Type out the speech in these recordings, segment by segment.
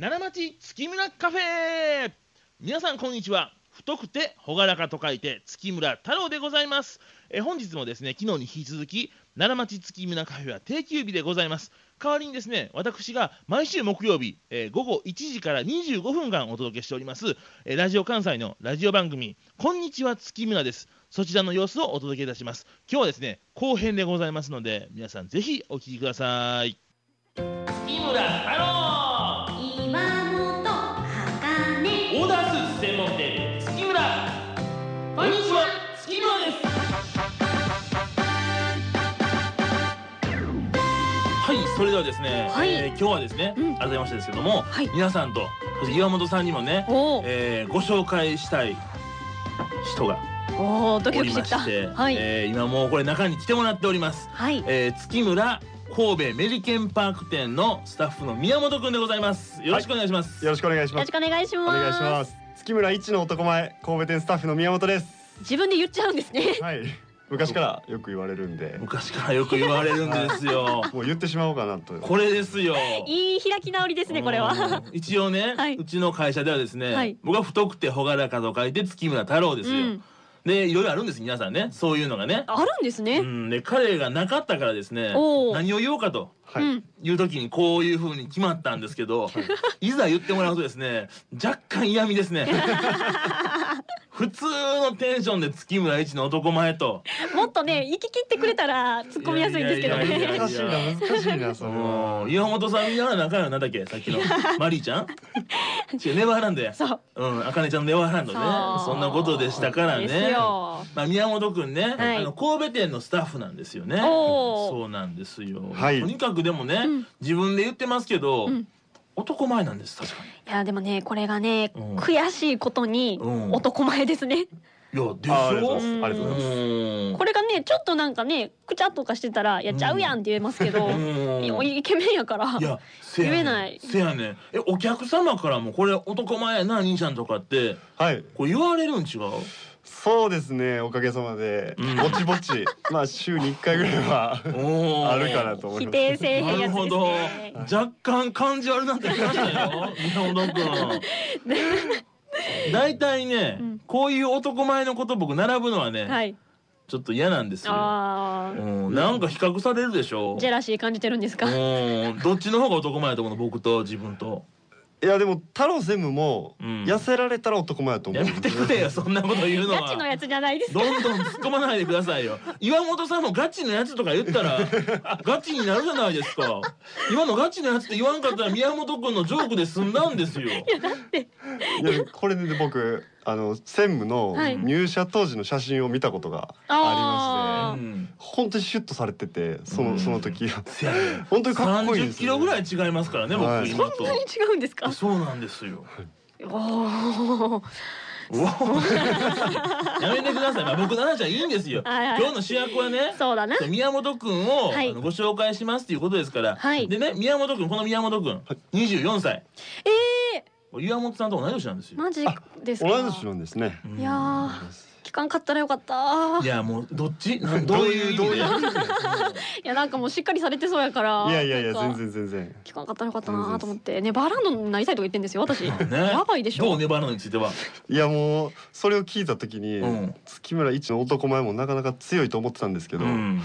奈良町月村カフェ。皆さんこんにちは。太くて朗らかと書いて月村太郎でございます。え本日もですね昨日に引き続き奈良町月村カフェは定休日でございます。代わりにですね私が毎週木曜日、えー午後1時から25分間お届けしております、えーラジオ関西のラジオ番組こんにちは月村です。そちらの様子をお届けいたします。今日はですね後編でございますので皆さんぜひお聞きください。月村ですね、はい。えー今日はですね、うん。改めましてですけども、はい。皆さんとそして岩本さんにもね、えーご紹介したい人がおードキおドキしてきた。りまして、はい、えー今もうこれ中に来てもらっております、はい。えー月村神戸メリケンパーク店のスタッフの宮本くんでございます。よろしくお願いします、よろしくお願いしよろします。くお願いします。お願いします。月村一の男前神戸店スタッフの宮本です。自分で言っちゃうんですね。はい。昔からよく言われるんで、昔からよく言われるんですよ。もう言ってしまおうかなと。これですよ。いい開き直りですねこれは。うん。一応ね、はい。うちの会社ではですね、はい。僕は太くて朗らかと書いて月村太郎ですよ、うん。でいろいろあるんです皆さんね。そういうのがね。あるんですね、うん、で彼がなかったからですね何を言おうかとはい。うんいう時にこういう風に決まったんですけど、い、ざ言ってもらうとですね若干嫌味ですね 普通のテンションで月村一の男前と。もっとね行き切ってくれたら突っ込みやすいんですけどね。難しいな難しいなそれは。うん岩本さんやらなあかんよなんだっけ？さっきの。マリーちゃん？違うネバーランドや。そう。うん、あかねちゃんのネバーランドね。そう。そんなことでしたからね。よ。まあ宮本くんね、はい。あの神戸店のスタッフなんですよね。そうなんですよ、はい。とにかくでもね、うん。自分で言ってますけど、うん男前なんです確かいやでもねこれがね、うん。悔しいことにうん。男前ですね、にいやでしょ？ありがとうございます。うんこれがねちょっとなんかねくちゃっとかしてたら「やっちゃうやん」って言えますけど、イケメンやからいや言えないせやねんえお客様からもこれ男前やな兄ちゃんとかってはい。これ言われるん違う？そうですね。おかげさまでうんぼちぼち まあ週に一回ぐらいはあるかなと思います。否定せえへんなやつでするほどね。若干感じ悪なってきましたよ宮本君 大体ね、うん。こういう男前のこと僕並ぶのはね、はい。ちょっと嫌なんですよ、うん、なんか比較されるでしょ。ジェラシー感じてるんですか？うん。どっちの方が男前だと思うの？僕と自分といやでも太郎専務もうん。痩せられたら男前だと思う。やめてくれよそんなこと言うのは。ガチのやつじゃないです。どんどん突っ込まないでくださいよ。岩本さんもガチのやつとか言ったら ガチになるじゃないですか。今のガチのやつって言わんかったら宮本君のジョークで済んだんですよ。いやこれで僕あの専務のはい。入社当時の写真を見たことがあありまして。うん本当にシュッとされててその、うん。その時せやね。本当にかっこいいんで30すよ、キロぐらい違いますからね僕はい。今。とそんなに違うんですか？そうなんですよ。おー。うわやめてください、まあ、僕の話はいいんですよ。はいはい。今日の主役はねそうだな。宮本くんを、はい。あのご紹介しますっていうことですから、はい。でね宮本くんこの宮本くん。24歳。え岩本さんと同い年なんですー、よ。マジですか？同い年なんですね。うんいやー聞かんかったらよかった。いやもうどっち？なんどういううどういう？いやなんかもうしっかりされてそうやからいやいやいや全然全然。聞かんかったらよかったなと思って。ネバーランドになりたいとか言ってんですよ私、ね。やばいでしょ。どう粘るのについては？いやもうそれを聞いた時に、うん。月村一の男前もなかなか強いと思ってたんですけど、うん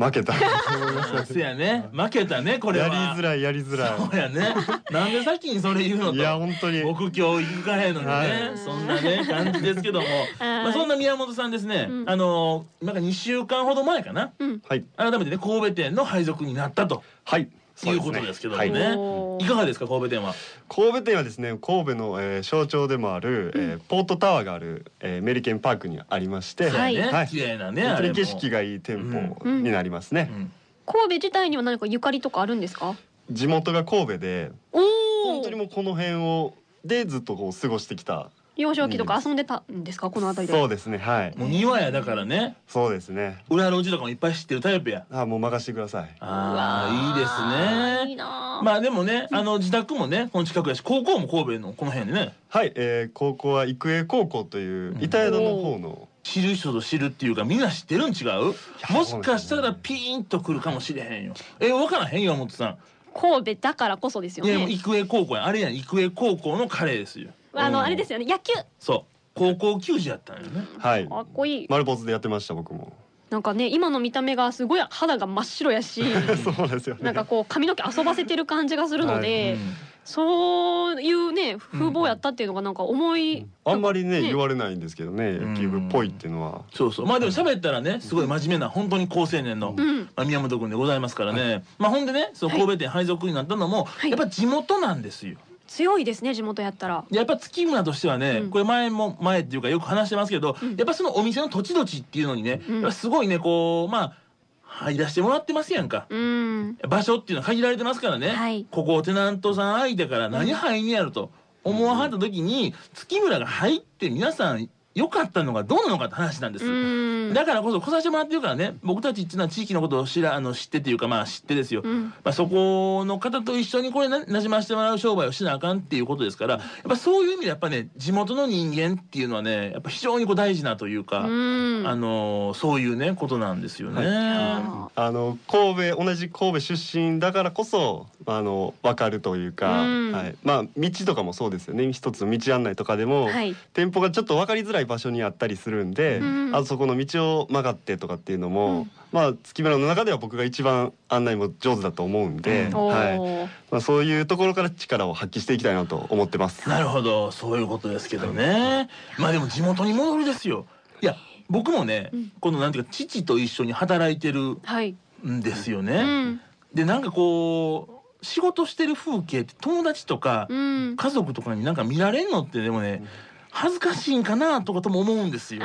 負けた。と思いましたせやね。負けたねこれは。やりづらいやりづらそうやね。なんで先にそれ言うのと。いいや本当に。僕今日行くかへんのにね、はい。そんなね感じですけども、まあ、そんな宮本さんですね、うん。あのなんか2週間ほど前かな。うん。はい。改めてね神戸店の配属になったと。はいいうことですけどもはい。ねい。かがですか神戸店は？神戸店はですね神戸の、えー象徴でもある、えーポートタワーがある、えーメリケンパークにありまして、はい。はい。綺麗なね本当に景色がいい店舗になりますね、うん。神戸自体には何かゆかりとかあるんですか？地元が神戸でお本当におもうこの辺をでずっとこう過ごしてきた幼少期とか遊んでたんですか？この辺りで。そうですねはい。もう庭やだからね。そうですね。裏路地とかもいっぱい知ってるタイプや。あもう任せてください。ああいいですね。いなあまあでもねあの自宅もねこの近くやし高校も神戸のこの辺でね。はい、えー、高校は育英高校といううん。板宿の方の、知る人ぞ知るっていうかみんな知ってるん違う？やもしかしたらピーンとくるかもしれへんよ。え分からへん岩本さん。神戸だからこそですよね。育英高校や。あれやん育英高校のカレーですようん。あのあれですよね。野球。そう。高校球児やったんよね。はい。かっこいい。丸坊主でやってました僕も。なんかね今の見た目がすごい肌が真っ白やし。そうですよね。なんかこう髪の毛遊ばせてる感じがするので、うん。そういうね風貌やったっていうのがなんか思い、あんまりねね。言われないんですけどね野球部っぽいっていうのは。そうそう。まあでも喋ったらねすごい真面目な本当に高青年の、うん。まあ、宮本君でございますからね、まあほんでねその神戸店配属になったのも、い。やっぱ地元なんですよ。強いですね地元やったら。やっぱ月村としてはね、うん。これ前も前っていうかよく話してますけど、うん。やっぱそのお店の土地土地っていうのにね、うん。すごいねこうまあ入らせてもらってますやんか。うん。場所っていうのは限られてますからね、はい。ここテナントさん相手から何入んねやると思わはった時に月村が入って皆さん良かったのがどうなのかって話なんです。うん。だからこそ来させてもらってるからね。僕たちっていうのは地域のことを知らあの知ってっていうかまあ知ってですよ、うん。まあ、そこの方と一緒にこれななじませてもらう商売をしなあかんっていうことですからやっぱそういう意味でやっぱね地元の人間っていうのはねやっぱ非常にこう大事なというか、うん。あのそういうねことなんですよね。ああの神戸同じ神戸出身だからこそあの分かるというか、うん。はい、まあ道とかもそうですよね。一つの道案内とかでも、はい。店舗がちょっと分かりづらい場所にあったりするんで、うんあそこの道を曲がってとかっていうのも、うん。まあ月村の中では僕が一番案内も上手だと思うんで、うん。おはい。ー。まあ、そういうところから力を発揮していきたいなと思ってます。なるほどそういうことですけどね。まあでも地元に戻るですよ。いや僕もね、うん。このなんていうか父と一緒に働いてるはい。んですようね。んでなんかこう仕事してる風景って友達とかうん。家族とかになんか見られんのってでもね恥ずかしいんかなとかとも思うんですよ。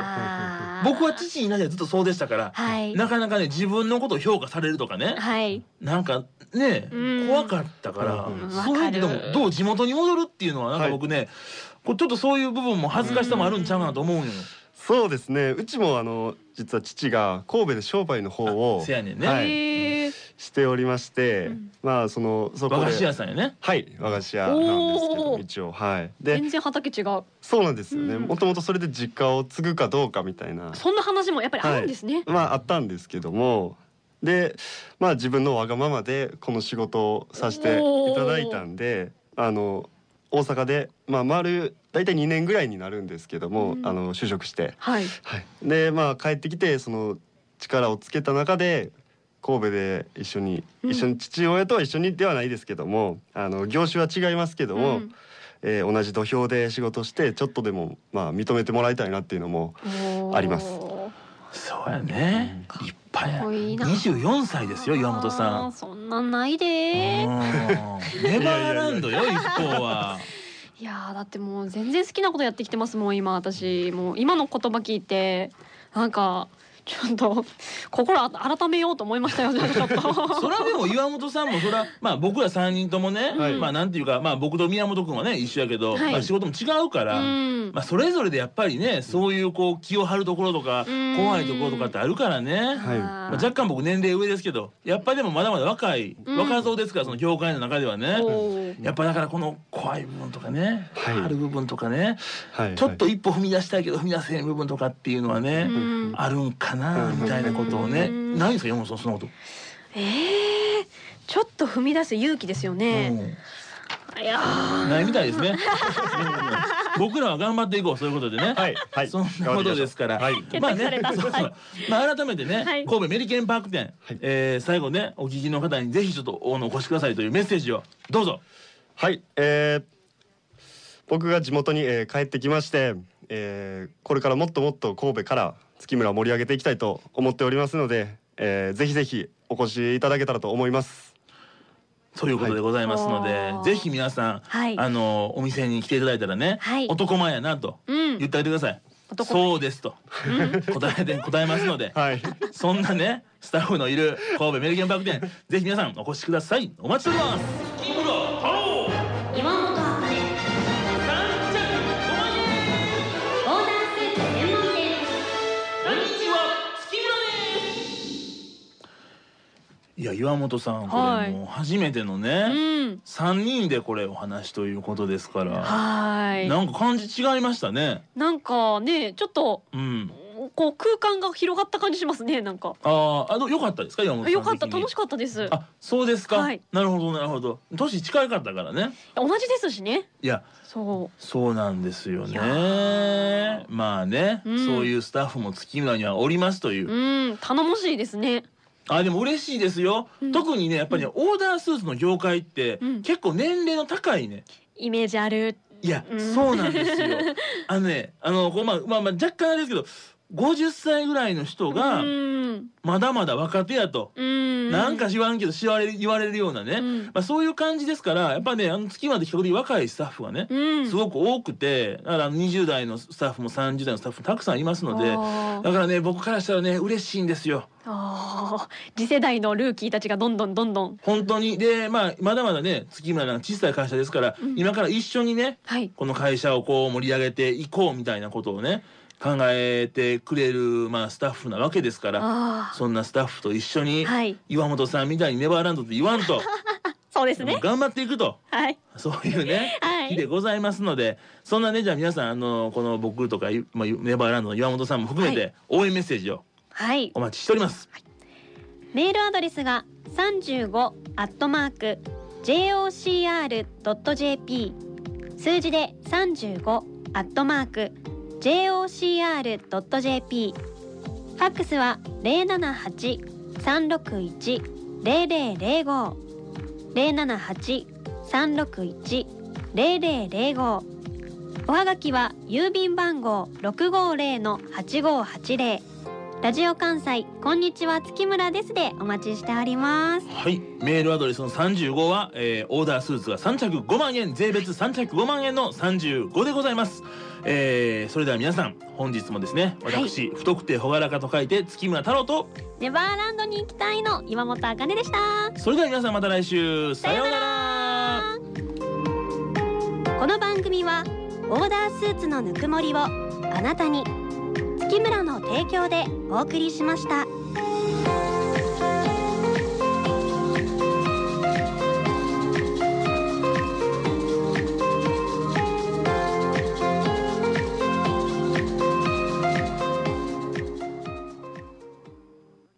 僕は父になってずっとそうでしたから、はい。なかなかね自分のことを評価されるとかね、はい。なんかねうん。怖かったから、うん。そういう意味でもどう地元に戻るっていうのはなんか僕ね、こうちょっとそういう部分も恥ずかしさもあるんちゃうかなと思うんよ。そうですね。うちもあの実は父が神戸で商売の方をせやねんね、はいしておりまして、うん。まあそのそこで。和菓子屋さんやね。はい和菓子屋なんですけど一応はい。で全然畑違う。そうなんですよね。うん。もともとそれで実家を継ぐかどうかみたいな。そんな話もやっぱりあるんですね。まああったんですけども。でまあ自分のわがままでこの仕事をさせていただいたんであの大阪でまあ丸大体2年ぐらいになるんですけども、うん。あの就職して、はい。はい、でまあ帰ってきてその力をつけた中で神戸で一緒に、うん一緒に父親とは一緒にではないですけどもあの業種は違いますけども、うんえー同じ土俵で仕事してちょっとでもまあ認めてもらいたいなっていうのもありますそうやね。立派や。かっこい二十四歳ですよ岩本さん。そんなんないで。ネバーランドよ 一方は。いやーだってもう全然好きなことやってきてますもん今私もう今の言葉聞いてなんかちょっと心あ改めようと思いましたよね ちょっと。それはでも岩本さんもそれはまあ僕ら三人ともね、はい。まあなんていうかまあ僕と宮本君はね一緒やけど、はい。まあ仕事も違うから、うん。まあそれぞれでやっぱりねそういうこう気を張るところとかうん。怖いところとかってあるからね。はい。まあ、若干僕年齢上ですけどやっぱりでもまだまだ若い、うん。若造ですからその業界の中ではね。やっぱだからこの怖い部分とかね、はい。ある部分とかねはい。ちょっと一歩踏み出したいけど踏み出せん部分とかっていうのはね、うん。あるんかなうんみたいなことをね、うんないんですか山本さんそんなこと。えー、ちょっと踏み出す勇気ですよね。いやー。ないみたいですね。僕らは頑張っていこうそういうことでね。はいはい。そんなことですから。はい。まあ決定された。そうそう。まあ改めてね、はい。神戸メリケンパーク店、はい。えー最後ねお聞きの方にぜひちょっとおお越しくださいというメッセージを。どうぞ。はい、えー僕が地元に、えー帰ってきまして、えーこれからもっともっと神戸から月村を盛り上げていきたいと思っておりますので、えーぜひぜひお越しいただけたらと思います。ということでございますので、はいぜひ皆さん、はい。あのお店に来ていただいたらね、はい。男前やなとうん。言ってあげてください。男前。そうですと。答えて 答えますので、はい、そんなねスタッフのいる神戸メリケンパーク店ぜひ皆さんお越しください。お待ちしておりますや岩本さんこはい。れもう初めてのうね、ん。三人でこれお話ということですから、はい。なんか感じ違いましたね。なんかねちょっとうん。こう空間が広がった感じしますねなんか。あーあの良かったですか山本さんよかった楽しかったです。あそうですか、はい。なるほどなるほど。年近かったからね。同じですしね。いやそそうなんですよね。まあね、うん。そういうスタッフも月村にはおりますというう。うん頼もしいですねあでも嬉しいですよ、うん。特にねやっぱりね、オーダースーツの業界って、うん。結構年齢の高いね。イメージある。いや、うん。そうなんですよ。あのねあのこうまあまあまあ若干あれですけど50歳ぐらいの人がうん。まだまだ若手やと、うん。なんか知らんけど言われる言われるようなね、うん。まあ、そういう感じですからやっぱねあの月まで比較的若いスタッフがね、うん。すごく多くてだから20代のスタッフも30代のスタッフもたくさんいますのでだからね僕からしたらね嬉しいんですよ。次世代のルーキーたちがどんどんどんどん。本当に。でまあまだまだね月村なんか小さい会社ですから、うん。今から一緒にねはい。この会社をこう盛り上げていこうみたいなことをね考えてくれる、まあ、スタッフなわけですからあそんなスタッフと一緒に、あはい。岩本さんみたいにネバーランドって言わんと、そうですね。頑張っていくと。はい。そういうねはい。日でございますのでそんなねじゃあ皆さんあのこの僕とか、まあ、ネバーランドの岩本さんも含めはて応援メッセージをはい。お待ちしております。メールアドレスが三十五アットマーク jocr ドット jp 数字で三十五アットマーク jocr.jp ファックスは零七八三六一零零零五。零七八三六一零零零五。おはがきは郵便番号六五零の八五八零。ラジオ関西こんにちは月村ですでお待ちしております。はい、メールアドレスの35は、えーオーダースーツが3着5万円税別3着5万円の35でございます、えーそれでは皆さん本日もですね私、太くて朗らかと書いて月村太郎とネバーランドに行きたいの岩本あかねでした。それでは皆さんまた来週さようなら。この番組はオーダースーツのぬくもりをあなたに月村の提供でお送りしました。